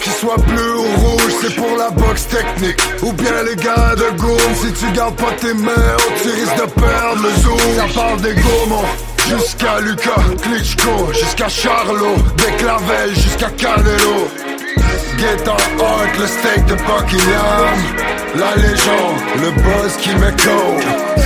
Qu'il soit bleu ou rouge, c'est pour la boxe technique. Ou bien les gars de Gourm, si tu gardes pas tes mains, tu risques de perdre le zoom. Ça parle des gourmands. Jusqu'à Lucas, Klitschko, jusqu'à Charlot, des Clavel jusqu'à Canelo. Get on Hart, le steak de Buckingham La légende, le buzz qui m'écho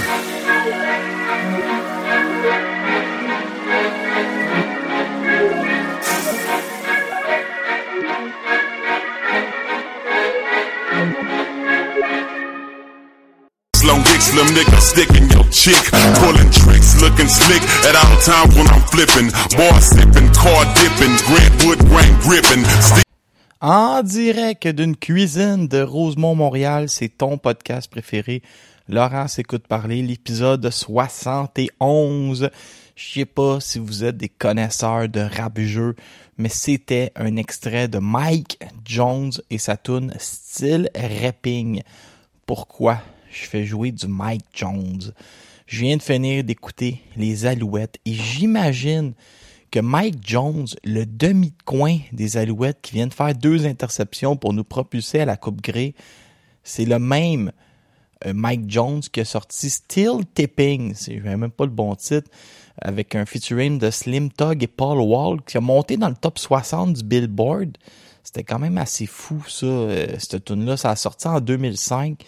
En direct d'une cuisine de Rosemont, Montréal, c'est ton podcast préféré. Laurent s'écoute parler, l'épisode 71. Je sais pas si vous êtes des connaisseurs de rap mais c'était un extrait de Mike Jones et sa tune style rapping. Pourquoi? Je fais jouer du Mike Jones? Je viens de finir d'écouter Les Alouettes et j'imagine que Mike Jones, le demi de coin des Alouettes qui vient de faire deux interceptions pour nous propulser à la Coupe Grey, c'est le même euh, Mike Jones qui a sorti Still Tipping, c'est même pas le bon titre, avec un featuring de Slim Tug et Paul Wall qui a monté dans le top 60 du Billboard. C'était quand même assez fou ça, euh, cette tune là ça a sorti en 2005.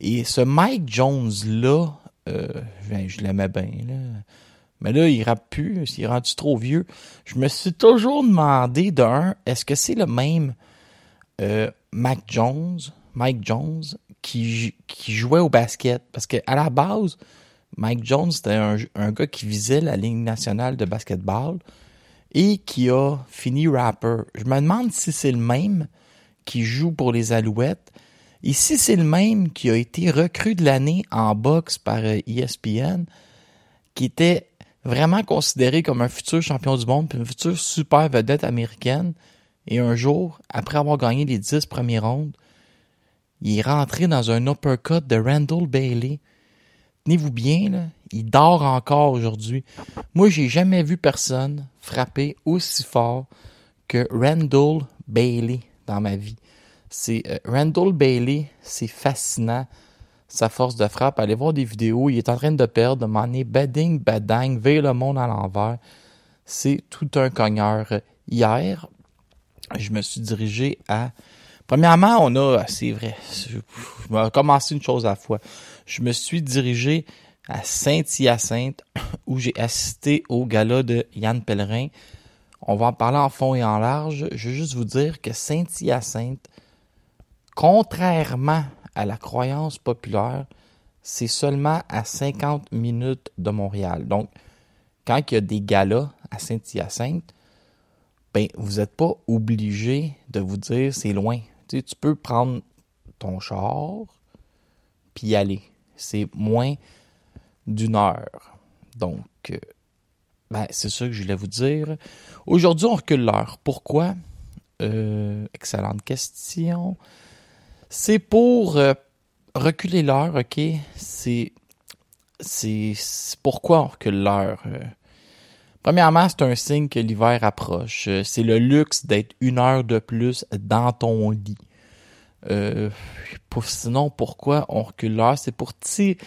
Et ce Mike Jones là, euh, ben, je l'aimais bien. Mais là, il rappe plus, il est rendu trop vieux. Je me suis toujours demandé d'un, est-ce que c'est le même euh, Jones, Mike Jones, qui, jouait au basket? Parce que à la base, Mike Jones, c'était un, gars qui visait la ligne nationale de basketball et qui a fini rapper. Je me demande si c'est le même qui joue pour les Alouettes si c'est le même qui a été recru de l'année en boxe par ESPN, qui était vraiment considéré comme un futur champion du monde, puis une future super vedette américaine. Et un jour, après avoir gagné les dix premières rondes, il est rentré dans un uppercut de Randall Bailey. Tenez-vous bien, là, il dort encore aujourd'hui. Moi, j'ai jamais vu personne frapper aussi fort que Randall Bailey dans ma vie. C'est euh, Randall Bailey, c'est fascinant sa force de frappe. Allez voir des vidéos. Il est en train de perdre, de m'en bading, badang, veille le monde à l'envers. C'est tout un cogneur. Hier, je me suis dirigé à. Premièrement, on a. C'est vrai. Je, vais commencer une chose à la fois. Je me suis dirigé à Saint-Hyacinthe où j'ai assisté au gala de Yann Pellerin. On va en parler en fond et en large. Je veux juste vous dire que Saint-Hyacinthe, contrairement à la croyance populaire, c'est seulement à 50 minutes de Montréal. Donc, quand il y a des galas à Saint-Hyacinthe, ben, vous n'êtes pas obligé de vous dire c'est loin. Tu, peux prendre ton char puis y aller. C'est moins d'une heure. Donc, euh, ben, c'est ça que je voulais vous dire. Aujourd'hui, on recule l'heure. Pourquoi? Euh, excellente question. C'est pour euh, reculer l'heure, OK? C'est, c'est, pourquoi on recule l'heure? Euh? premièrement, c'est un signe que l'hiver approche. Euh, c'est le luxe d'être une heure de plus dans ton lit. pour, sinon, pourquoi on recule l'heure? C'est pour tirer...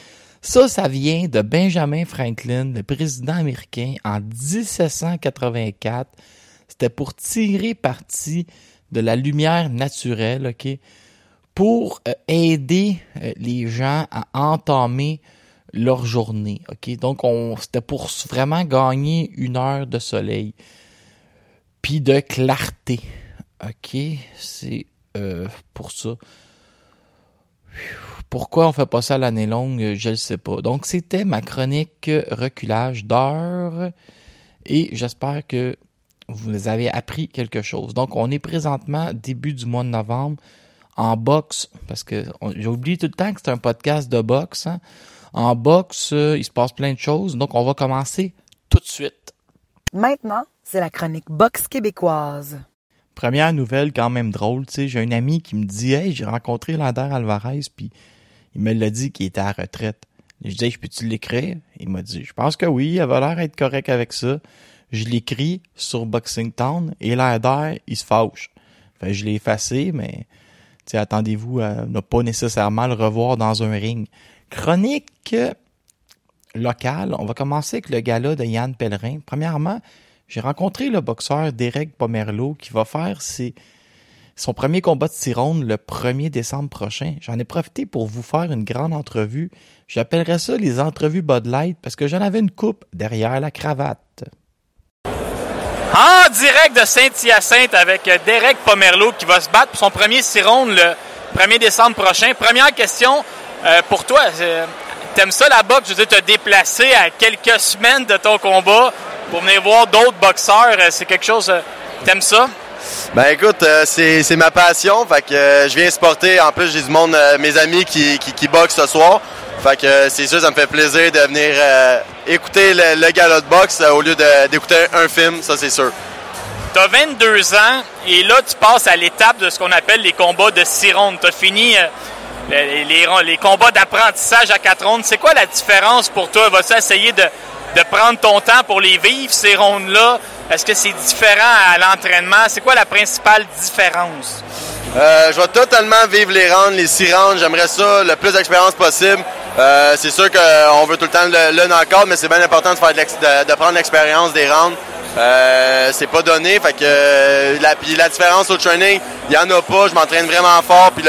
Ça, ça vient de Benjamin Franklin, le président américain, en 1784. C'était pour tirer parti de la lumière naturelle, OK? Pour euh, aider euh, les gens à entamer leur journée. Donc, on, c'était pour vraiment gagner une heure de soleil. Puis de clarté. C'est euh, pour ça. Pourquoi on fait pas ça l'année longue, je ne sais pas. Donc, c'était ma chronique reculage d'heures. Et j'espère que vous avez appris quelque chose. Donc, on est présentement début du mois de novembre en boxe, parce que j'ai oublié tout le temps que c'est un podcast de boxe. Hein. En boxe, euh, il se passe plein de choses. Donc, on va commencer tout de suite. Maintenant, c'est la chronique boxe québécoise. Première nouvelle quand même drôle, tu sais, j'ai un ami qui me dit Hey, j'ai rencontré Lander Alvarez, puis il me l'a dit qu'il était à retraite. Je dis Je peux-tu l'écrire? Il m'a dit Je pense que oui, il avait l'air d'être correct avec ça. Je l'écris sur Boxing Town et Lander, il se fâche. Fait je l'ai effacé, mais attendez-vous à ne pas nécessairement le revoir dans un ring. Chronique locale, on va commencer avec le gala de Yann Pellerin. Premièrement, j'ai rencontré le boxeur Derek Pomerleau qui va faire son premier combat de Tyrone le 1er décembre prochain. J'en ai profité pour vous faire une grande entrevue. J'appellerais ça les entrevues Bud Light parce que j'en avais une coupe derrière la cravate. En direct de Saint-Hyacinthe avec Derek Pomerleau qui va se battre pour son premier Tyrone le 1er décembre prochain. Première question euh, pour toi. Euh, t'aimes ça la boxe? Je veux dire, te déplacer à quelques semaines de ton combat pour venir voir d'autres boxeurs, euh, c'est quelque chose. Euh, t'aimes ça? Ben écoute, euh, c'est, ma passion. Fait que je viens sporter. En plus, j'ai du monde, mes amis qui, qui, boxent ce soir. Fait que c'est sûr, ça me fait plaisir de venir écouter le, le galop de boxe au lieu d'écouter un film, ça c'est sûr. Tu as 22 ans et là, tu passes à l'étape de ce qu'on appelle les combats de six rondes. Tu as fini les, les, combats d'apprentissage à quatre rondes. C'est quoi la différence pour toi? Vas-tu essayer de, prendre ton temps pour les vivre, ces rondes-là? Est-ce que c'est différent à l'entraînement? C'est quoi la principale différence? Euh, je vais totalement vivre les rounds, les six rounds. J'aimerais ça, le plus d'expérience possible. Euh, c'est sûr qu'on veut tout le temps le, le mais c'est bien important de, prendre l'expérience des rounds. Euh, c'est pas donné, fait que la, la différence au training, il y en a pas. Je m'entraîne vraiment fort, puis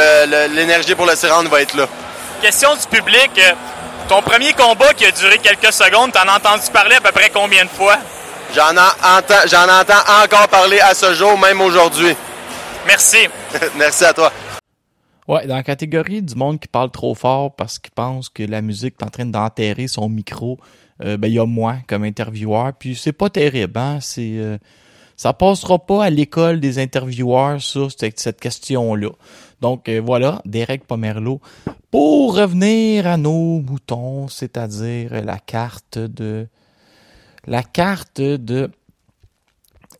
l'énergie pour le rounds va être là. Question du public. Ton premier combat qui a duré quelques secondes, t'en as entendu parler à peu près combien de fois? J'en entends, j'en entends encore parler à ce jour, même aujourd'hui. Merci. Merci à toi. Ouais, dans la catégorie du monde qui parle trop fort parce qu'il pense que la musique est en train d'enterrer son micro, euh, ben il y a moi comme intervieweur, puis c'est pas terrible, hein? C'est euh, ça passera pas à l'école des intervieweurs sur cette, question-là. Donc euh, voilà, Derek Pomerleau. Pour revenir à nos moutons, c'est-à-dire la carte de la carte de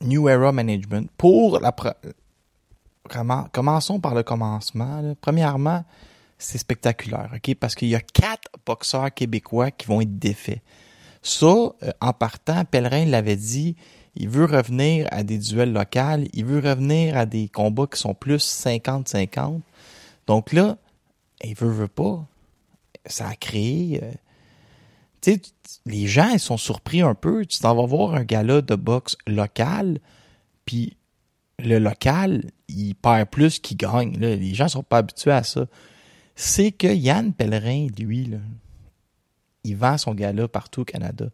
New Era Management. Pour la commençons par le commencement. Premièrement, c'est spectaculaire, ok, parce qu'il y a quatre boxeurs québécois qui vont être défaits. Ça, euh, en partant, Pellerin l'avait dit, il veut revenir à des duels locaux, il veut revenir à des combats qui sont plus 50-50. Donc là, il veut, veut pas. Ça a créé. Euh, tu sais, les gens, ils sont surpris un peu. Tu t'en vas voir un gala de boxe local, puis le local, il perd plus qu'il gagne. Les gens sont pas habitués à ça. C'est que Yann Pellerin, lui, là, il vend son gala partout au Canada.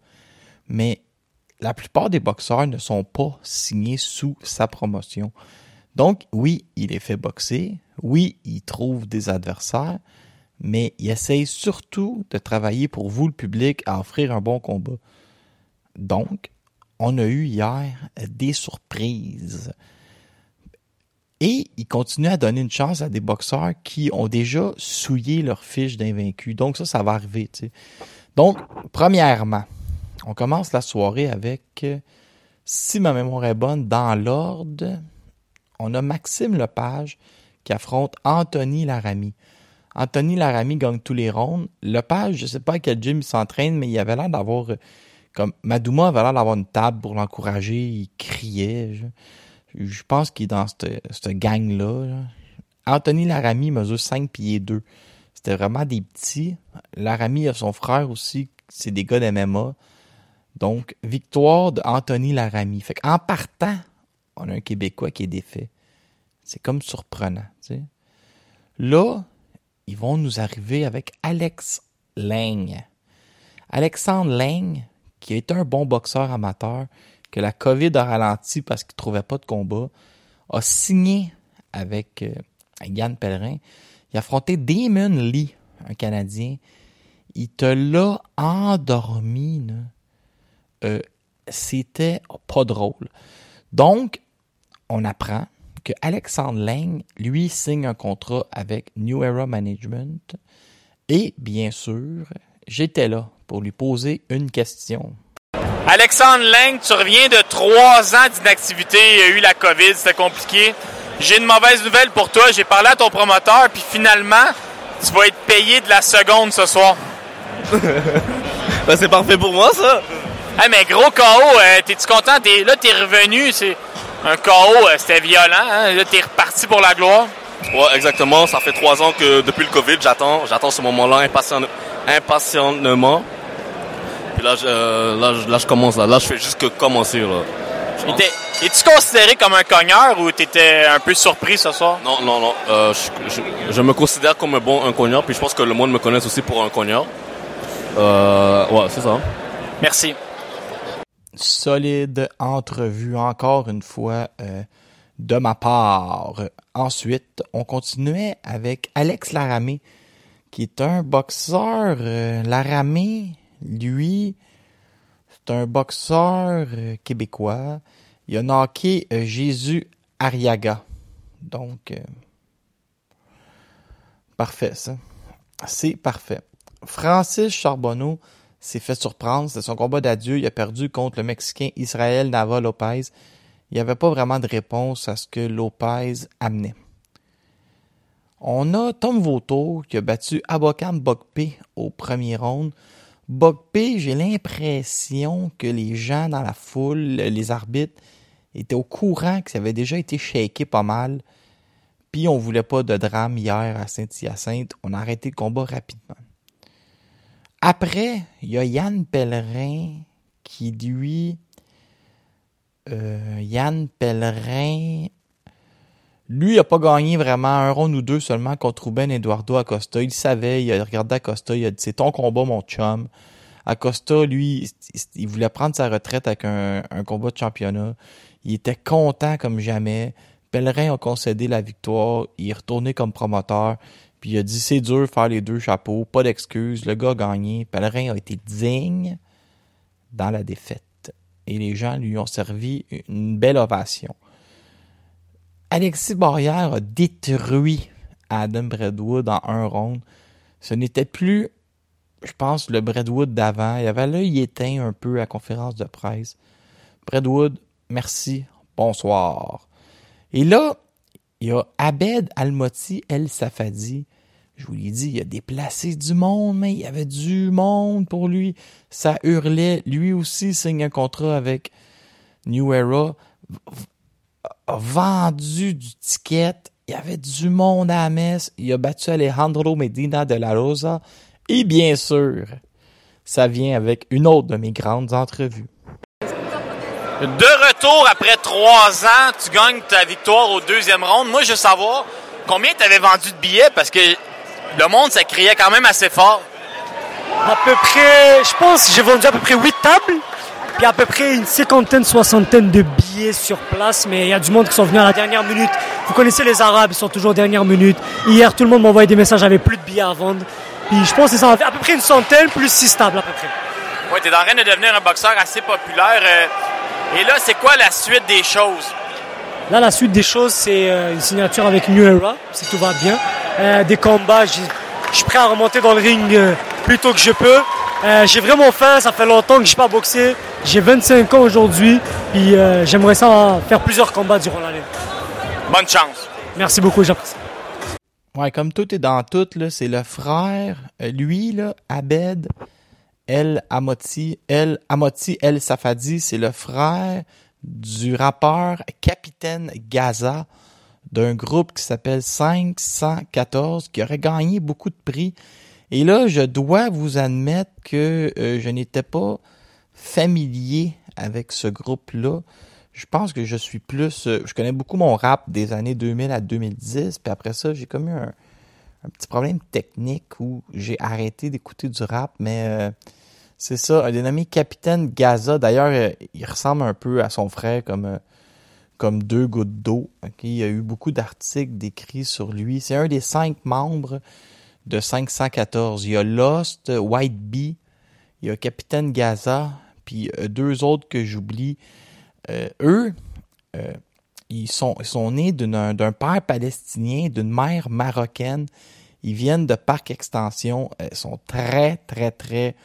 Mais la plupart des boxeurs ne sont pas signés sous sa promotion. Donc, oui, il est fait boxer, oui, il trouve des adversaires, mais il essaye surtout de travailler pour vous, le public, à offrir un bon combat. Donc, on a eu hier des surprises. Et il continue à donner une chance à des boxeurs qui ont déjà souillé leur fiche d'invaincus. Donc ça, ça va arriver. Donc, premièrement, on commence la soirée avec, si ma mémoire est bonne, dans l'ordre, on a Maxime Lepage qui affronte Anthony Laramie. Anthony Laramie gagne tous les rondes. Lepage, je ne sais pas à quel gym il s'entraîne, mais il avait l'air d'avoir, comme Madouma avait l'air d'avoir une table pour l'encourager, il criait. Je, pense qu'il est dans cette, gang-là. Anthony Laramie mesure 5 pieds 2. C'était vraiment des petits. Laramie a son frère aussi, c'est des gars d'MMA. Donc, victoire d'Anthony Laramie. Fait qu'en partant, on a un Québécois qui est défait. C'est comme surprenant. Là, ils vont nous arriver avec Alex Lang. Alexandre Lang, qui est un bon boxeur amateur, que la COVID a ralenti parce qu'il trouvait pas de combat, a signé avec euh, Yann Pellerin. Il a affronté Damon Lee, un Canadien. Il te l'a endormi. Euh, C'était pas drôle. Donc, on apprend que Alexandre Lang, lui, signe un contrat avec New Era Management. Et bien sûr, j'étais là pour lui poser une question. Alexandre Lang, tu reviens de trois ans d'inactivité. Il y a eu la COVID, c'était compliqué. J'ai une mauvaise nouvelle pour toi. J'ai parlé à ton promoteur, puis finalement, tu vas être payé de la seconde ce soir. Ben, c'est parfait pour moi, ça. Hey, mais gros KO, euh, t'es-tu content? T'es- là, t'es revenu. C'est un KO, euh, c'était violent. Hein? Là, t'es reparti pour la gloire. Ouais, exactement. Ça fait trois ans que depuis le Covid, j'attends, j'attends ce moment-là impatient- impatiemment. Puis là, je, euh, là, je- là, je commence là. Là, je fais juste que commencer là. Es-tu considéré comme un cogneur ou t'étais un peu surpris ce soir? Non, non, non. Euh, je, je- je me considère comme un bon un cogneur, puis je pense que le monde me connaît aussi pour un cogneur. Euh, ouais, c'est ça. Merci. solide entrevue encore une fois euh, de ma part. Ensuite, on continuait avec Alex Laramé, qui est un boxeur. Euh, Laramé, lui, c'est un boxeur euh, québécois. Il a knocké euh, Jésus Ariaga. Donc, euh, parfait ça. C'est parfait. Francis Charbonneau s'est fait surprendre. C'était son combat d'adieu. Il a perdu contre le Mexicain Israël Nava Lopez. Il n'y avait pas vraiment de réponse à ce que Lopez amenait. On a Tom Vautour qui a battu Abokam Bokpe au premier round. Bokpe, j'ai l'impression que les gens dans la foule, les arbitres, étaient au courant que ça avait déjà été shaké pas mal. Puis on voulait pas de drame hier à Saint-Hyacinthe. On a arrêté le combat rapidement. Après, il y a Yann Pellerin qui, lui, euh, Yann Pellerin, lui, il a pas gagné vraiment un round ou deux seulement contre Ruben Eduardo Acosta. Il savait, il a regardé Acosta, il a dit c'est ton combat, mon chum. Acosta, lui, il, voulait prendre sa retraite avec un, un combat de championnat. Il était content comme jamais. Pellerin a concédé la victoire. Il est retourné comme promoteur. Puis il a dit c'est dur faire les deux chapeaux, pas d'excuses. Le gars a gagné. Pellerin a été digne dans la défaite. Et les gens lui ont servi une belle ovation. Alexis Barrière a détruit Adam Bradwood en un round. Ce n'était plus, je pense, le Bradwood d'avant. Il avait l'œil éteint un peu à conférence de presse. Bradwood, merci, bonsoir. Et là, il y a Abed Almoti El Safadi. Je vous l'ai dit, il a déplacé du monde, mais il y avait du monde pour lui. Ça hurlait. Lui aussi signe un contrat avec New Era. A vendu du ticket. Il y avait du monde à la messe. Il a battu Alejandro Medina de la Rosa. Et bien sûr, ça vient avec une autre de mes grandes entrevues. De retour après trois ans, tu gagnes ta victoire au deuxième round. Moi, je veux savoir combien tu avais vendu de billets? Parce que le monde, ça criait quand même assez fort. À peu près, je pense, j'ai vendu à peu près 8 tables, puis à peu près une cinquantaine, soixantaine de billets sur place, mais il y a du monde qui sont venus à la dernière minute. Vous connaissez les Arabes, ils sont toujours dernière minute. Hier, tout le monde m'envoyait des messages, j'avais plus de billets à vendre. Puis je pense que ça en fait à peu près une centaine, plus 6 tables à peu près. Ouais, tu es en train de devenir un boxeur assez populaire. euh, et là, c'est quoi la suite des choses? Là, la suite des choses, c'est euh, une signature avec New Era, si tout va bien. Euh, des combats, je suis prêt à remonter dans le ring plus tôt que je peux. Euh, j'ai vraiment faim, ça fait longtemps que je n'ai pas boxé. J'ai 25 ans aujourd'hui, puis euh, j'aimerais ça faire plusieurs combats durant l'année. Bonne chance. Merci beaucoup, j'apprécie. Ouais, comme tout est dans tout, là, c'est le frère, euh, lui, là, Abed El Amoti, El Amoti El Safadi, c'est le frère du rappeur Capitaine Gaza d'un groupe qui s'appelle 514 qui aurait gagné beaucoup de prix. Et là, je dois vous admettre que euh, je n'étais pas familier avec ce groupe-là. Je pense que je suis plus... euh, je connais beaucoup mon rap des années 2000 à 2010, puis après ça, j'ai comme eu un, petit problème technique où j'ai arrêté d'écouter du rap, mais euh, C'est ça, un dénommé Capitaine Gaza. D'ailleurs, il ressemble un peu à son frère comme, comme deux gouttes d'eau. Il y a eu beaucoup d'articles décrits sur lui. C'est un des cinq membres de 514. Il y a Lost, White Bee, il y a Capitaine Gaza, puis euh, deux autres que j'oublie. eux, ils, sont, ils sont nés d'un père palestinien, d'une mère marocaine. Ils viennent de Parc Extension. Ils sont très, très, très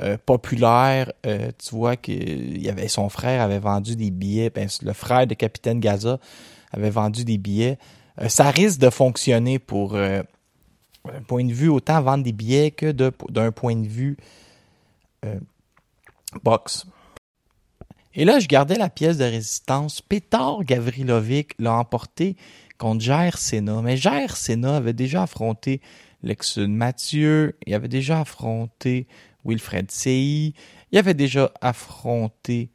euh, populaire. Euh, tu vois qu'il y avait son frère avait vendu des billets. Ben, le frère de Capitaine Gaza avait vendu des billets. Euh, ça risque de fonctionner pour un point de vue autant vendre des billets que d'un point de vue box. Et là, je gardais la pièce de résistance. Pétard Gavrilovic l'a emporté contre Jair Sena. Mais Jair avait déjà affronté Lexun Mathieu. Il avait déjà affronté Wilfred Sey. Il avait déjà affronté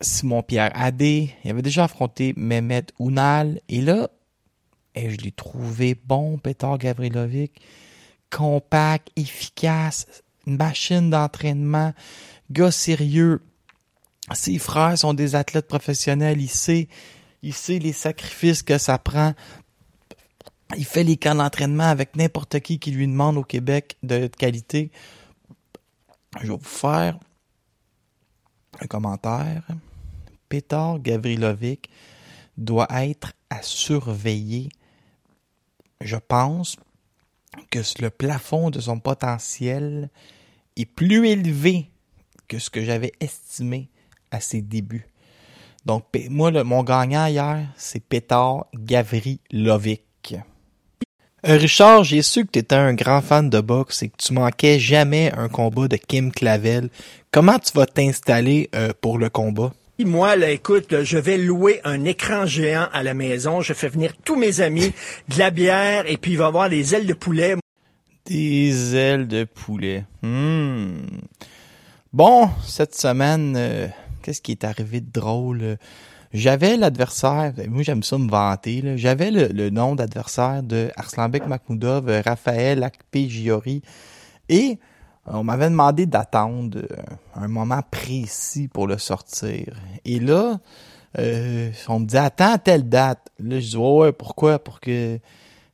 Simon-Pierre Adé. Il avait déjà affronté Mehmet Ounal. Et là, et je l'ai trouvé bon, Petar Gavrilovic. Compact, efficace, une machine d'entraînement, gars sérieux. Ses frères sont des athlètes professionnels. Il sait, il sait les sacrifices que ça prend. Il fait les camps d'entraînement avec n'importe qui qui lui demande au Québec de qualité. Je vais vous faire un commentaire. Petar Gavrilovic doit être à surveiller. Je pense que le plafond de son potentiel est plus élevé que ce que j'avais estimé à ses débuts. Donc, moi, mon gagnant hier, c'est Petar Gavrilovic. Euh, Richard, j'ai su que tu étais un grand fan de boxe et que tu manquais jamais un combat de Kim Clavel. Comment tu vas t'installer euh, pour le combat? Moi, là, écoute, je vais louer un écran géant à la maison. Je fais venir tous mes amis, de la bière, et puis il va y avoir des ailes de poulet. Des ailes de poulet. Hmm. Bon, cette semaine, euh, qu'est-ce qui est arrivé de drôle? J'avais l'adversaire, moi j'aime ça me vanter, j'avais le, nom d'adversaire de Arslanbek Makhmoudov, euh, Raphaël Akpejiori, et on m'avait demandé d'attendre euh, un moment précis pour le sortir. Et là, euh, on me dit attends à telle date. Là, je dis ouais, pourquoi? Pour que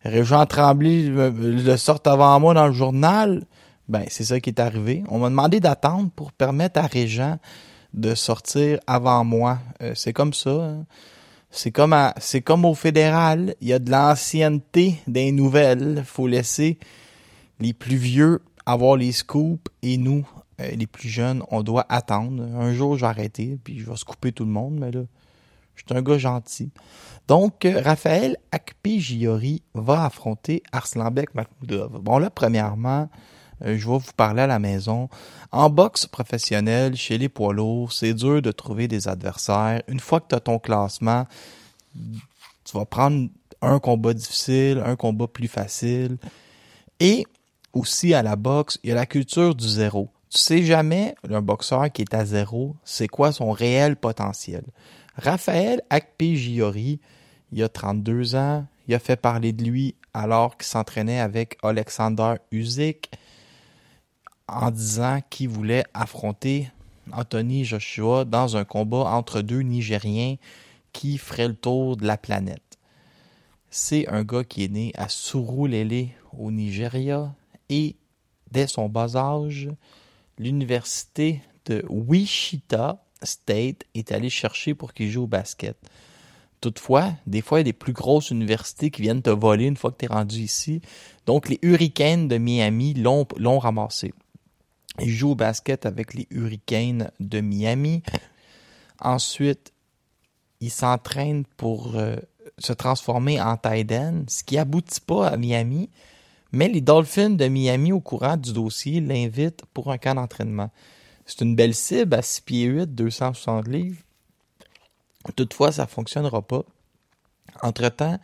Régent Tremblay le sorte avant moi dans le journal? Ben, c'est ça qui est arrivé. On m'a demandé d'attendre pour permettre à Régent de sortir avant moi. Euh, c'est comme ça. Hein. C'est comme c'est comme au fédéral, il y a de l'ancienneté des nouvelles. Faut laisser les plus vieux avoir les scoops et nous, euh, les plus jeunes, on doit attendre. Un jour, je vais arrêter puis je vais couper tout le monde, mais là, je suis un gars gentil. Donc, euh, Raphaël Akpejiori va affronter Arslanbek Makhmoudov. Bon, là, premièrement, euh, je vais vous parler à la maison. En boxe professionnelle, chez les poids lourds, c'est dur de trouver des adversaires. Une fois que tu as ton classement, tu vas prendre un combat difficile, un combat plus facile. Et aussi à la boxe, il y a la culture du zéro. Tu sais jamais, un boxeur qui est à zéro, c'est quoi son réel potentiel. Raphaël Akpejiori, il a 32 ans, il a fait parler de lui alors qu'il s'entraînait avec Alexander Usyk en disant qu'il voulait affronter Anthony Joshua dans un combat entre deux Nigériens qui ferait le tour de la planète. C'est un gars qui est né à Surulere au Nigeria et dès son bas âge, l'université de Wichita State est allée chercher pour qu'il joue au basket. Toutefois, des fois, il y a des plus grosses universités qui viennent te voler une fois que tu es rendu ici. Donc, les Hurricanes de Miami l'ont ramassé. Il joue au basket avec les Hurricanes de Miami. Ensuite, il s'entraîne pour euh, se transformer en tight ce qui aboutit pas à Miami. Mais les Dolphins de Miami, au courant du dossier, l'invitent pour un camp d'entraînement. C'est une belle cible à 6 pieds 8, 260 livres. Toutefois, ça ne fonctionnera pas. Entre-temps,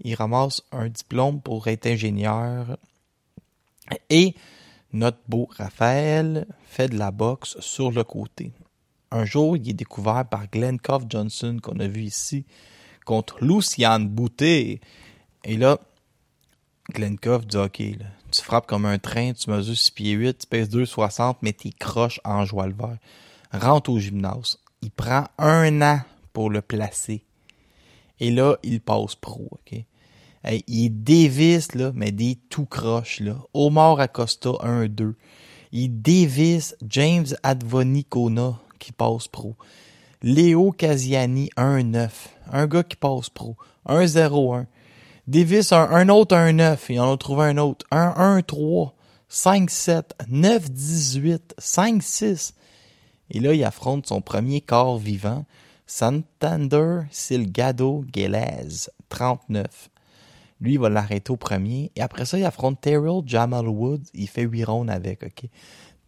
il ramasse un diplôme pour être ingénieur et notre beau Raphaël fait de la boxe sur le côté. Un jour, il est découvert par Glenn Koff Johnson qu'on a vu ici contre Lucian Boutet. Et là, Glenkoff dit OK, là, tu frappes comme un train, tu mesures 6 pieds 8, tu pèses 2,60, mais t'es croches en joie le vert. Rentre au gymnase. Il prend un an pour le placer. Et là, il passe pro, OK? Il Davis, là, mais des tout croches, là. Omar Acosta, 1-2. Il dévisse James Advonicona, qui passe pro. Léo Casiani, 1-9. Un gars qui passe pro. 1-0-1. Davis, un, un autre 1-9. Il en a trouvé un autre. 1-1-3. 5-7. 9-18. 5-6. Et là, il affronte son premier corps vivant, Santander Silgado Gelez, 39. Lui, il va l'arrêter au premier. Et après ça, il affronte Terrell Jamal Woods. Il fait 8 rondes avec, OK?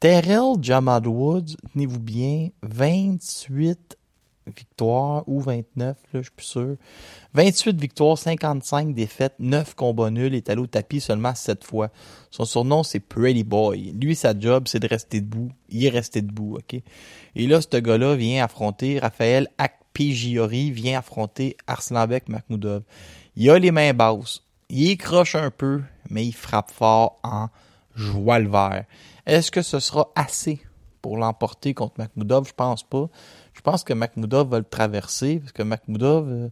Terrell Jamal Woods, tenez-vous bien, 28 victoires ou 29, là, je suis plus sûr. 28 victoires, 55 défaites, 9 combats nuls, est allé au tapis seulement 7 fois. Son surnom, c'est Pretty Boy. Lui, sa job, c'est de rester debout. Il est resté debout, OK? Et là, ce gars-là vient affronter Raphaël Akpegiori, vient affronter Arslanbek Makhmoudov. Il a les mains basses. Il croche un peu, mais il frappe fort en joie le vert. Est-ce que ce sera assez pour l'emporter contre Makhmoudov? Je pense pas. Je pense que Makhmoudov va le traverser, parce que Makhmoudov, euh,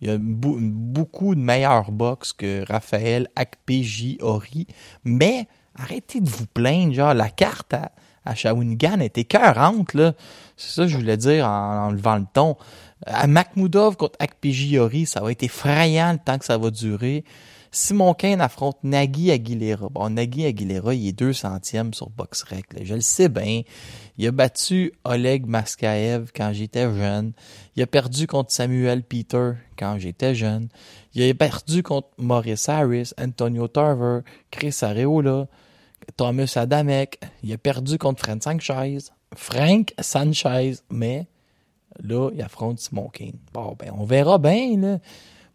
il a beaucoup de meilleures box que Raphaël Akpegiori. Mais arrêtez de vous plaindre, genre la carte à, Shawinigan était cœurante, là. C'est ça que je voulais dire en, levant le ton. À Makhmoudov contre Akpegiori, ça va être effrayant le temps que ça va durer. Simon Kane affronte Nagui Aguilera. Bon, Nagui Aguilera, il est deux centièmes sur BoxRec. Je le sais bien. Il a battu Oleg Maskaev quand j'étais jeune. Il a perdu contre Samuel Peter quand j'étais jeune. Il a perdu contre Maurice Harris, Antonio Tarver, Chris Areola, Thomas Adamek. Il a perdu contre Frank Sanchez. Frank Sanchez, mais là, il affronte Simon Kane. Bon, ben, on verra bien, là.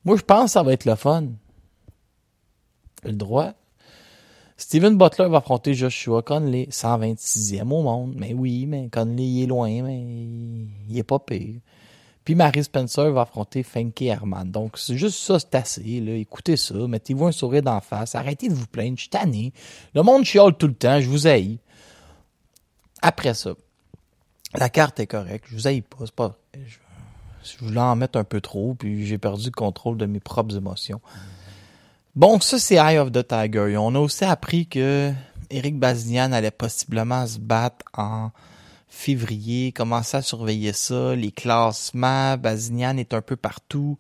Moi, je pense que ça va être le fun le droit. Steven Butler va affronter Joshua Conley, 126e au monde. Mais oui, mais Conley est loin, mais il est pas pire. Puis Marie Spencer va affronter Funky Herman. Donc, c'est juste ça, c'est assez. Là. Écoutez ça, mettez-vous un sourire d'en face. Arrêtez de vous plaindre, je suis tanné. Le monde chiale tout le temps, je vous haïs. Après ça, la carte est correcte, je vous haïs pas, c'est. Je, je voulais en mettre un peu trop, puis j'ai perdu le contrôle de mes propres émotions. Bon, ça, c'est Eye of the Tiger. On a aussi appris que Eric Bazinian allait possiblement se battre en février, commencer à surveiller ça, les classements. Bazinian est un peu partout.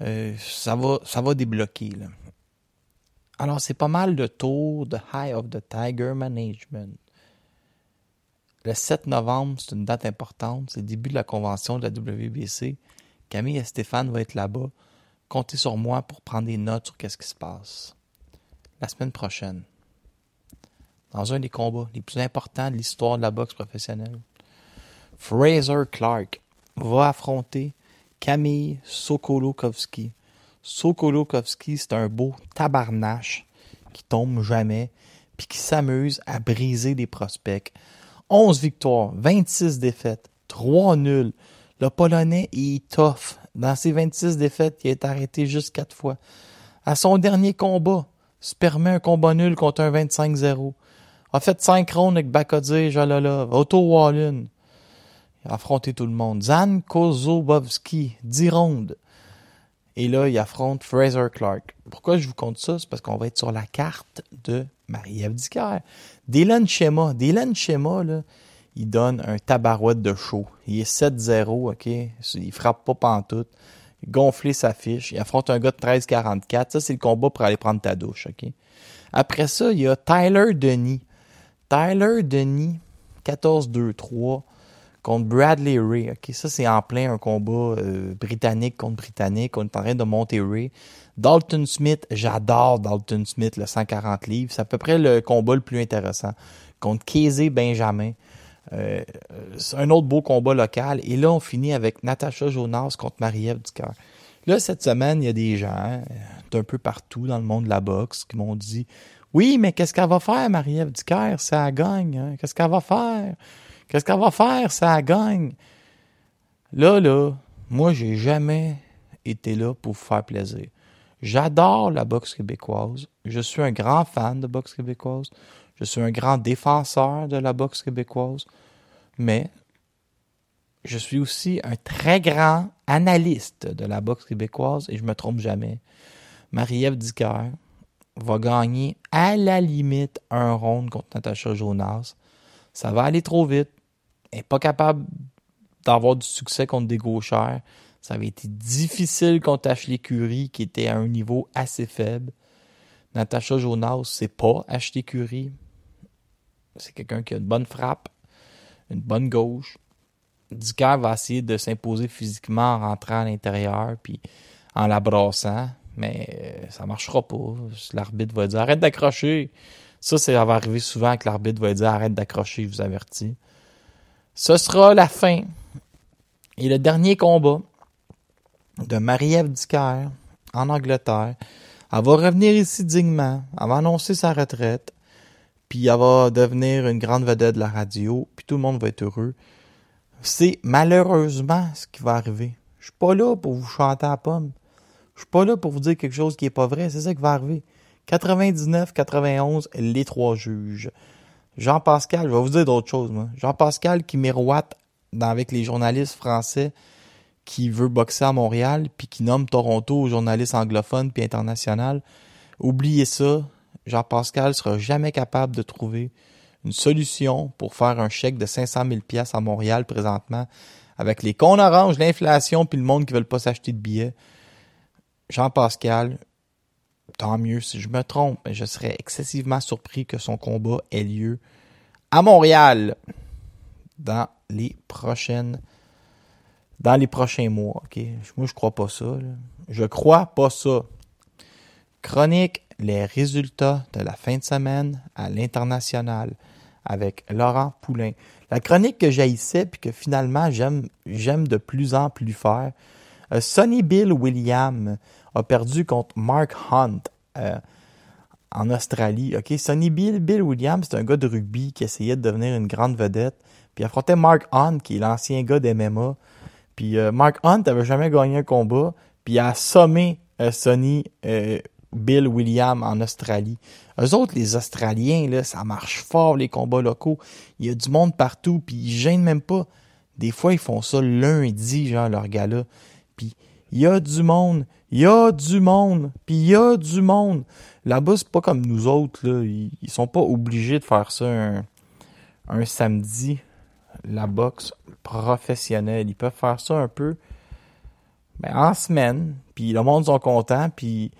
Euh, ça va, ça va débloquer. Là. Alors, c'est pas mal de tours de High of the Tiger Management. Le 7 novembre, c'est une date importante. C'est le début de la convention de la WBC. Camille et Stéphane vont être là-bas comptez sur moi pour prendre des notes sur qu'est-ce qui se passe. La semaine prochaine, dans un des combats les plus importants de l'histoire de la boxe professionnelle, Fraser Clark va affronter Camille Sokolokovski. Sokolokovski, c'est un beau tabarnache qui tombe jamais puis qui s'amuse à briser des prospects. 11 victoires, 26 défaites, 3 nuls. Le Polonais est tough. Dans ses 26 défaites, il est arrêté juste quatre fois. À son dernier combat, se permet un combat nul contre un 25-0. A fait 5 rondes avec Bakodze, Jalalov, Otto Wallin. Il a affronté tout le monde. Zan Kozobovski, 10 rondes. Et là, il affronte Fraser Clark. Pourquoi je vous compte ça? C'est parce qu'on va être sur la carte de Marie-Ève Dylan Schema. Dylan Schema, là, il donne un tabarouette de chaud. Il est 7-0, OK? Il frappe pas pantoute. Il gonfle sa fiche. Il affronte un gars de 13-44. Ça, c'est le combat pour aller prendre ta douche, OK? Après ça, il y a Tyler Denis. Tyler Denis, 14-2-3 contre Bradley Ray. OK? Ça, c'est en plein un combat euh, britannique contre britannique. On est en train de monter Ray. Dalton Smith, j'adore Dalton Smith, le 140 livres. C'est à peu près le combat le plus intéressant. Contre Casey Benjamin. Euh, c'est un autre beau combat local. Et là, on finit avec Natacha Jonas contre Marie-Ève Ducœur. Là, cette semaine, il y a des gens d'un peu partout dans le monde de la boxe qui m'ont dit Oui, mais qu'est-ce qu'elle va faire, Marie-Ève Ducœur, ça gagne? Hein? Qu'est-ce qu'elle va faire? Qu'est-ce qu'elle va faire, ça gagne? Là, là, moi, j'ai jamais été là pour vous faire plaisir. J'adore la boxe québécoise. Je suis un grand fan de boxe québécoise. Je suis un grand défenseur de la boxe québécoise. Mais je suis aussi un très grand analyste de la boxe québécoise et je me trompe jamais. Marie-Ève Dicker va gagner à la limite un round contre Natacha Jonas. Ça va aller trop vite. Elle n'est pas capable d'avoir du succès contre des gauchères. Ça avait été difficile contre Ashley Curry, qui était à un niveau assez faible. Natacha Jonas, c'est pas Ashley Curry. C'est quelqu'un qui a une bonne frappe, une bonne gauche. Dicker va essayer de s'imposer physiquement en rentrant à l'intérieur puis en la brassant, mais euh, ça marchera pas. L'arbitre va dire arrête d'accrocher. Ça, ça va arriver souvent que l'arbitre va dire arrête d'accrocher, je vous avertis. Ce sera la fin. Et le dernier combat de Marie-Ève Dicker en Angleterre. Elle va revenir ici dignement. Elle va annoncer sa retraite. Puis elle va devenir une grande vedette de la radio. Puis tout le monde va être heureux. C'est malheureusement ce qui va arriver. Je suis pas là pour vous chanter à pomme. Je suis pas là pour vous dire quelque chose qui est pas vrai. C'est ça qui va arriver. 99, 91, les trois juges. Jean-Pascal, je vais vous dire d'autres choses, moi. Jean-Pascal qui miroite avec les journalistes français qui veut boxer à Montréal, puis qui nomme Toronto journalistes anglophones puis international. Oubliez ça. Jean-Pascal sera jamais capable de trouver une solution pour faire un chèque de 500 000 pièces à Montréal présentement avec les cons l'inflation puis le monde qui veulent pas s'acheter de billets. Jean-Pascal, tant mieux si je me trompe, mais je serais excessivement surpris que son combat ait lieu à Montréal dans les prochaines dans les prochains mois. Ok, Moi, je crois pas ça. Je crois pas ça. Chronique les résultats de la fin de semaine à l'international avec Laurent Poulain. La chronique que j'haïssais puis que finalement j'aime j'aime de plus en plus faire. Euh, Sonny Bill William a perdu contre Mark Hunt euh, en Australie. Sonny Bill Bill Williams c'est un gars de rugby qui essayait de devenir une grande vedette. Puis il affrontait Mark Hunt qui est l'ancien gars d'MMA. Puis euh, Mark Hunt avait jamais gagné un combat. Puis il a assommé Sonny Bill William en Australie. Eux autres, les Australiens, là, ça marche fort, les combats locaux. Il y a du monde partout, puis ils gênent même pas. Des fois, ils font ça lundi, genre, leur gars-là. Puis il y a du monde, il y a du monde, puis il y a du monde. Là-bas, c'est pas comme nous autres, là. Ils, sont pas obligés de faire ça un, samedi, la boxe professionnelle. Ils peuvent faire ça un peu ben, en semaine, puis le monde sont contents, puis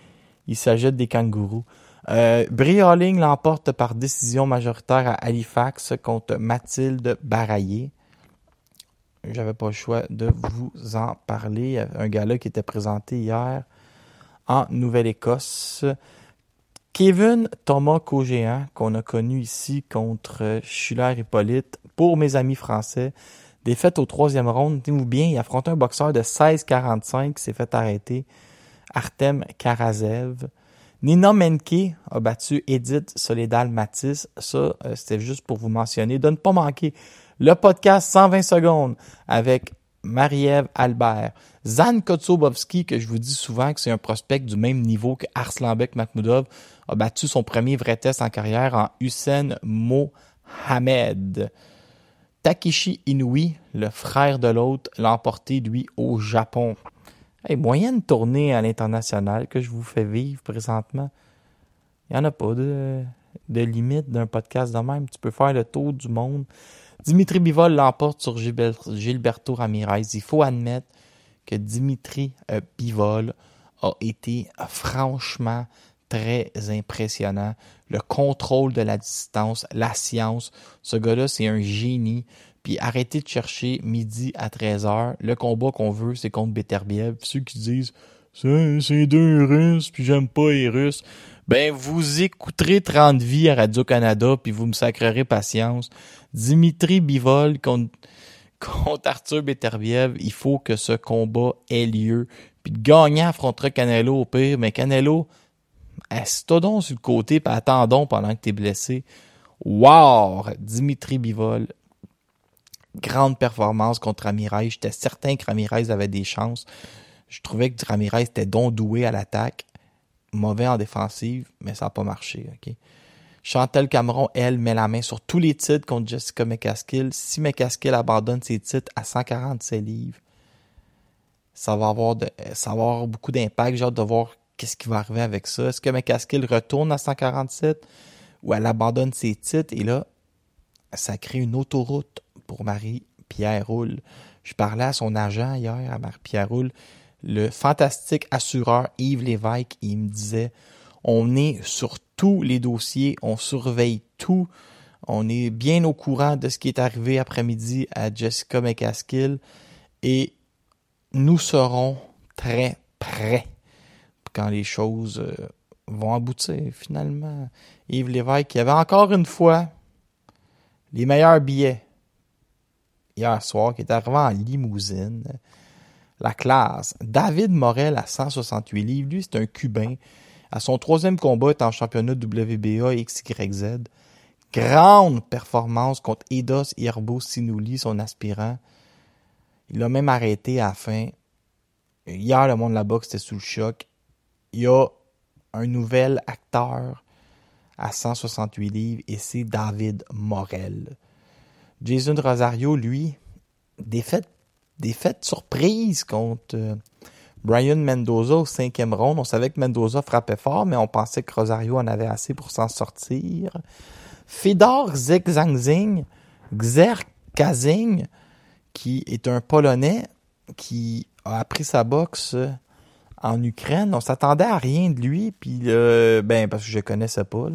il s'agit des kangourous. Euh, Brioling l'emporte par décision majoritaire à Halifax contre Mathilde Baraillé. J'avais pas le choix de vous en parler. Un gars-là qui était présenté hier en Nouvelle-Écosse. Kevin Thomas Cogéant, qu'on a connu ici contre Schuller Hippolyte, pour mes amis français. Défaite au troisième round, tenez-vous bien, il affronte un boxeur de 16-45 qui s'est fait arrêter. Artem Karazev. Nina Menke a battu Edith Soledal-Matisse. Ça, euh, c'était juste pour vous mentionner. De ne pas manquer le podcast 120 secondes avec Marie-Ève Albert. Zan Kotsobowski, que je vous dis souvent que c'est un prospect du même niveau que Arslanbek Makhmoudov, a battu son premier vrai test en carrière en Hussein Mohamed. Takeshi Inui, le frère de l'autre, l'a emporté, lui, au Japon. Hey, moyenne tournée à l'international que je vous fais vivre présentement. Il n'y en a pas de, de limite d'un podcast de même. Tu peux faire le tour du monde. Dimitri Bivol l'emporte sur Gilberto Ramirez. Il faut admettre que Dimitri euh, Bivol a été franchement très impressionnant. Le contrôle de la distance, la science. Ce gars-là, c'est un génie. Puis arrêtez de chercher midi à 13h. Le combat qu'on veut, c'est contre Beterbiev. Ceux qui disent c'est deux Russes, puis j'aime pas les Russes. Ben, vous écouterez 30 vies à Radio-Canada, puis vous me sacrerez patience. Dimitri Bivol contre, contre Arthur Beterbiev, il faut que ce combat ait lieu. Puis le gagnant affrontera Canelo au pire, mais Canelo, assis-toi donc sur le côté, puis attendons pendant que t'es blessé? Wow! Dimitri Bivol, grande performance contre Ramirez. J'étais certain que Ramirez avait des chances. Je trouvais que Ramirez était don doué à l'attaque. mauvais en défensive, mais ça n'a pas marché. ok? Chantel Cameron, elle, met la main sur tous les titres contre Jessica McCaskill. Si McCaskill abandonne ses titres à 147 livres, ça va avoir, ça va avoir beaucoup d'impact. J'ai hâte de voir qu'est-ce qui va arriver avec ça. Est-ce que McCaskill retourne à 147 ou elle abandonne ses titres? Et là, ça crée une autoroute pour Marie-Pierre Roule. Je parlais à son agent hier, à Marie-Pierre Roule, le fantastique assureur Yves Lévesque, il me disait on est sur tous les dossiers, on surveille tout, on est bien au courant de ce qui est arrivé après-midi à Jessica McCaskill et nous serons très prêts quand les choses euh, vont aboutir finalement. Yves Lévesque qui avait encore une fois les meilleurs billets hier soir, qui est arrivé en limousine. La classe. David Morel à 168 livres. Lui, c'est un Cubain. À son troisième combat, en championnat WBA XYZ. Grande performance contre Eidos Yerbo Sinouli, son aspirant. Il l'a même arrêté à la fin. Hier, le monde de la boxe était sous le choc. Il y a un nouvel acteur à 168 livres et c'est David Morel. Jason Rosario, lui, défaite, défaite surprise contre euh, Brian Mendoza au cinquième round. On savait que Mendoza frappait fort, mais on pensait que Rosario en avait assez pour s'en sortir. Fedor Zekzangzing, Xer Kazing, qui est un Polonais qui a appris sa boxe en Ukraine. On s'attendait à rien de lui, puis euh, ben parce que je connaissais pas.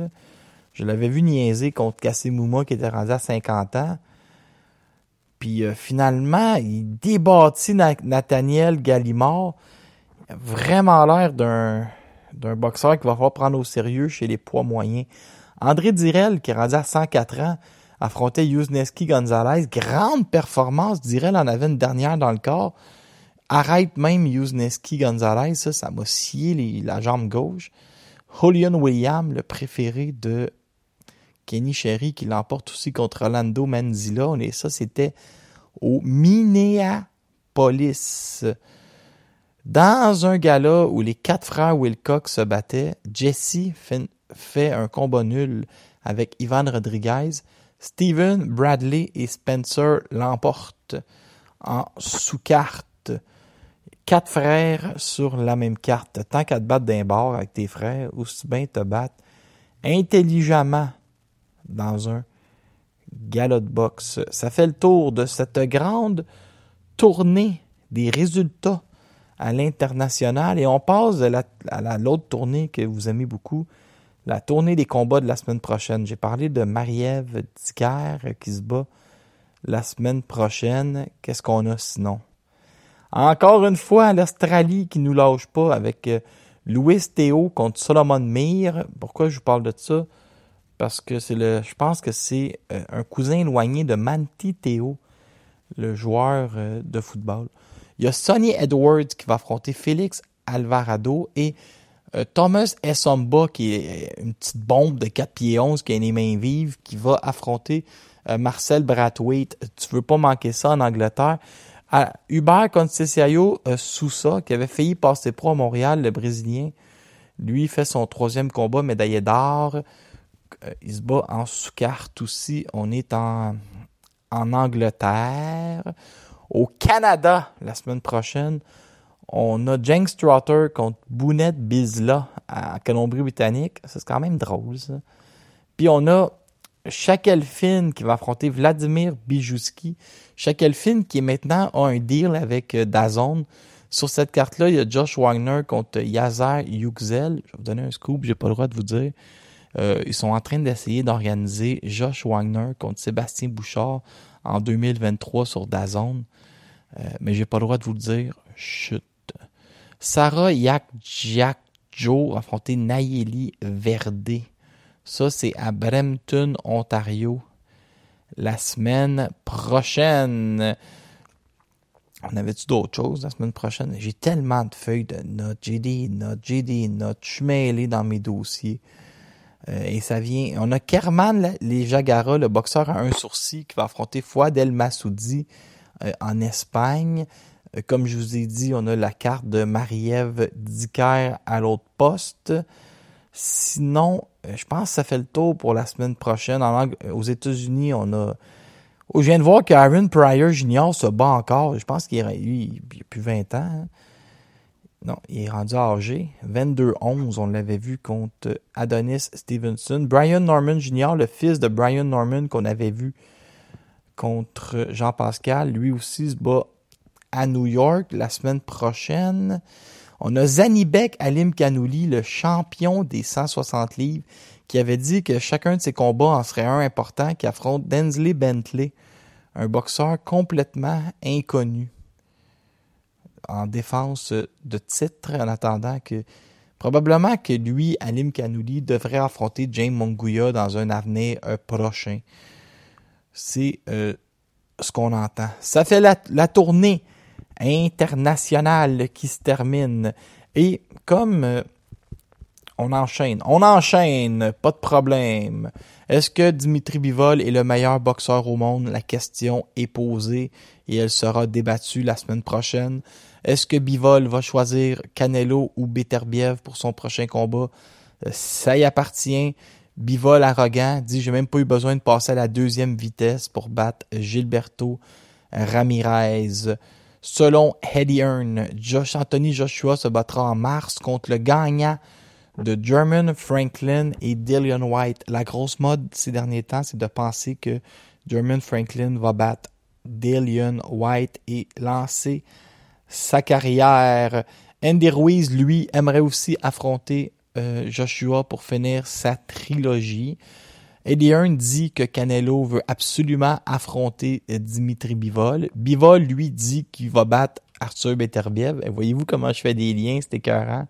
Je l'avais vu niaiser contre Kassimuma qui était rendu à 50 ans. Puis euh, finalement, il débattit Nathaniel Gallimard. Il a vraiment l'air d'un boxeur qui va falloir prendre au sérieux chez les poids moyens. André Direl, qui est rendu à 104 ans, affrontait Yuzneski Gonzalez. Grande performance. Direl en avait une dernière dans le corps. Arrête même Yuzneski Gonzalez. Ça, ça m'a scié la jambe gauche. Julian William, le préféré de Kenny Sherry qui l'emporte aussi contre Orlando Manzilla. Et ça, c'était au Minneapolis. Dans un gala où les quatre frères Wilcox se battaient, Jesse fait un combat nul avec Ivan Rodriguez. Steven, Bradley et Spencer l'emportent en sous-carte. Quatre frères sur la même carte. Tant qu'à te battre d'un bord avec tes frères, aussi bien te battre intelligemment dans un galop de boxe. Ça fait le tour de cette grande tournée des résultats à l'international et on passe à l'autre tournée que vous aimez beaucoup, la tournée des combats de la semaine prochaine. J'ai parlé de Marie-Ève qui se bat la semaine prochaine. Qu'est-ce qu'on a sinon? Encore une fois, l'Australie qui nous lâche pas avec euh, Louis Théo contre Solomon Mir. Pourquoi je vous parle de ça? Parce que c'est le, je pense que c'est euh, un cousin éloigné de Manti Théo, le joueur euh, de football. Il y a Sonny Edwards qui va affronter Félix Alvarado et euh, Thomas Essomba qui est une petite bombe de 4 pieds 11 qui a les mains vives qui va affronter Marcel Brathwaite. Tu veux pas manquer ça en Angleterre. Hubert Conceição Sousa qui avait failli passer pro à Montréal, le Brésilien. Lui fait son troisième combat médaillé d'or. Euh, il se bat en sous-carte aussi. On est en, en Angleterre. Au Canada, la semaine prochaine, on a James Trotter contre Bounet Bizla à Colombie-Britannique. C'est quand même drôle, ça. Puis on a Shakelfin qui va affronter Vladimir Bijouski. Shakelfin qui est maintenant a un deal avec euh, Dazone. Sur cette carte-là, il y a Josh Wagner contre Yazer Yuxel. Je vais vous donner un scoop, j'ai pas le droit de vous dire. Euh, ils sont en train d'essayer d'organiser Josh Wagner contre Sébastien Bouchard en 2023 sur Dazone. Euh, mais j'ai pas le droit de vous le dire. Chut. Sarah Yak Jack Joe affronté Nayeli Verdé. Ça, c'est à Brampton, Ontario, la semaine prochaine. On avait-tu d'autres choses la semaine prochaine? J'ai tellement de feuilles de notes, j'ai des notes, j'ai des notes, je suis mêlé dans mes dossiers. Euh, et ça vient. On a Kerman les Jagara, le boxeur à un sourcil, qui va affronter Fouad El Massoudi euh, en Espagne. Euh, Comme je vous ai dit, on a la carte de Marie-Ève Dicker à l'autre poste. Sinon, je pense que ça fait le tour pour la semaine prochaine. Aux États-Unis, on a. Oh, je viens de voir qu'Aaron Pryor Jr. se bat encore. Je pense qu'il a plus 20 ans. hein. Non, il est rendu âgé. 22-11, on l'avait vu contre Adonis Stevenson. Brian Norman Jr., le fils de Brian Norman qu'on avait vu contre Jean Pascal, lui aussi se bat à New York la semaine prochaine. On a Zanibek Alim Kanouli, le champion des 160 livres, qui avait dit que chacun de ses combats en serait un important, qui affronte Densley Bentley, un boxeur complètement inconnu en défense de titre, en attendant que probablement que lui, Alim Kanouli, devrait affronter James Monguia dans un avenir euh, prochain. C'est euh, ce qu'on entend. Ça fait la, tournée internationale qui se termine. Et comme euh, on enchaîne, on enchaîne, pas de problème. Est-ce que Dimitri Bivol est le meilleur boxeur au monde? La question est posée et elle sera débattue la semaine prochaine. Est-ce que Bivol va choisir Canelo ou Beterbiev pour son prochain combat? Euh, Ça y appartient. Bivol arrogant dit j'ai même pas eu besoin de passer à la deuxième vitesse pour battre Gilberto Ramirez. Selon Eddie Hearn, Josh Anthony Joshua se battra en mars contre le gagnant de German Franklin et Dillian White. La grosse mode ces derniers temps, c'est de penser que German Franklin va battre Dillian White et lancer sa carrière. Andy Ruiz, lui, aimerait aussi affronter euh, Joshua pour finir sa trilogie. Eddie Hearn dit que Canelo veut absolument affronter euh, Dimitri Bivol. Bivol, lui, dit qu'il va battre Arthur Beterbiev. Et Voyez-vous comment je fais des liens, c'est écœurant.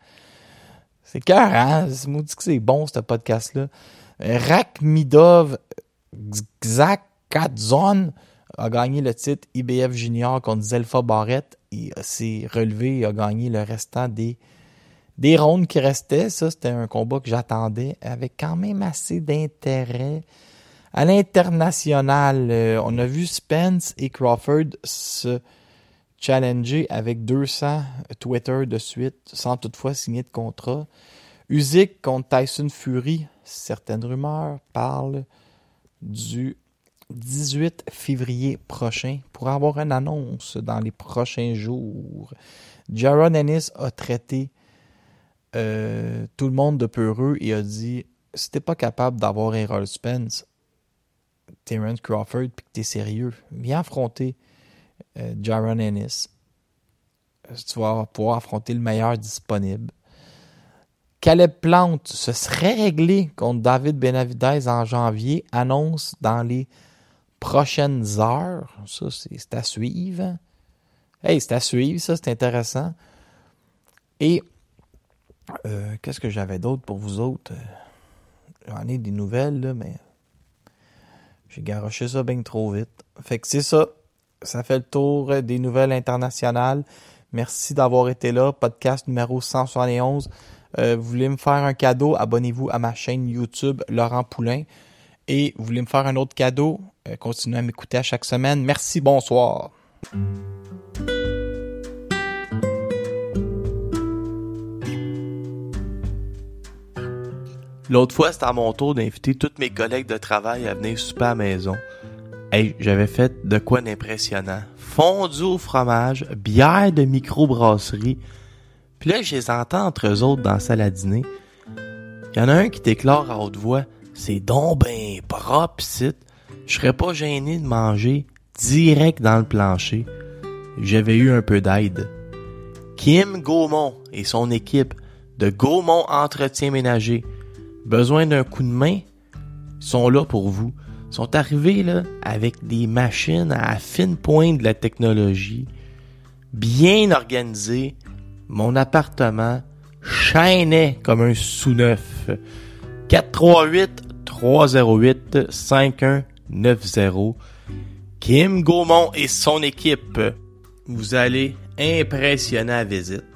C'est écœurant. C'est que c'est bon, ce podcast-là. Rakhmidov Xakadzon a gagné le titre IBF Junior contre Zelfa Barrett. Il s'est relevé et a gagné le restant des, des rondes qui restaient. Ça, c'était un combat que j'attendais avec quand même assez d'intérêt. À l'international, euh, on a vu Spence et Crawford se challenger avec 200 Twitter de suite, sans toutefois signer de contrat. Usyk contre Tyson Fury, certaines rumeurs parlent du 18 février prochain pour avoir une annonce dans les prochains jours. Jaron Ennis a traité euh, tout le monde de peureux et a dit si t'es pas capable d'avoir Errol Spence, Terence Crawford, puis que t'es sérieux, viens affronter euh, Jaron Ennis. Euh, Tu vas pouvoir affronter le meilleur disponible. Caleb Plante se serait réglé contre David Benavidez en janvier, annonce dans les prochaines heures. Ça, c'est à suivre. Hey, c'est à suivre, ça, c'est intéressant. Et euh, qu'est-ce que j'avais d'autre pour vous autres? Euh, J'en ai des nouvelles, là, mais j'ai garoché ça bien trop vite. Fait que c'est ça. Ça fait le tour des nouvelles internationales. Merci d'avoir été là. Podcast numéro 171. Euh, vous voulez me faire un cadeau, abonnez-vous à ma chaîne YouTube Laurent Poulain. Et vous voulez me faire un autre cadeau, euh, continuez à m'écouter à chaque semaine. Merci, bonsoir. L'autre fois, c'était à mon tour d'inviter tous mes collègues de travail à venir souper à la maison. Hey, j'avais fait de quoi d'impressionnant. Fondu au fromage, bière de microbrasserie. Puis là, je les entends entre eux autres dans la salle à dîner. Il y en a un qui déclare à haute voix C'est donc ben propre, site. Je serais pas gêné de manger direct dans le plancher. J'avais eu un peu d'aide. Kim Gaumont et son équipe de Gaumont Entretien Ménager. Besoin d'un coup de main? Sont là pour vous. Sont arrivés là avec des machines à fine pointe de la technologie, bien organisées. Mon appartement chaînait comme un sous-neuf. 438 308 5190. Kim Gaumont et son équipe. Vous allez impressionner à visite.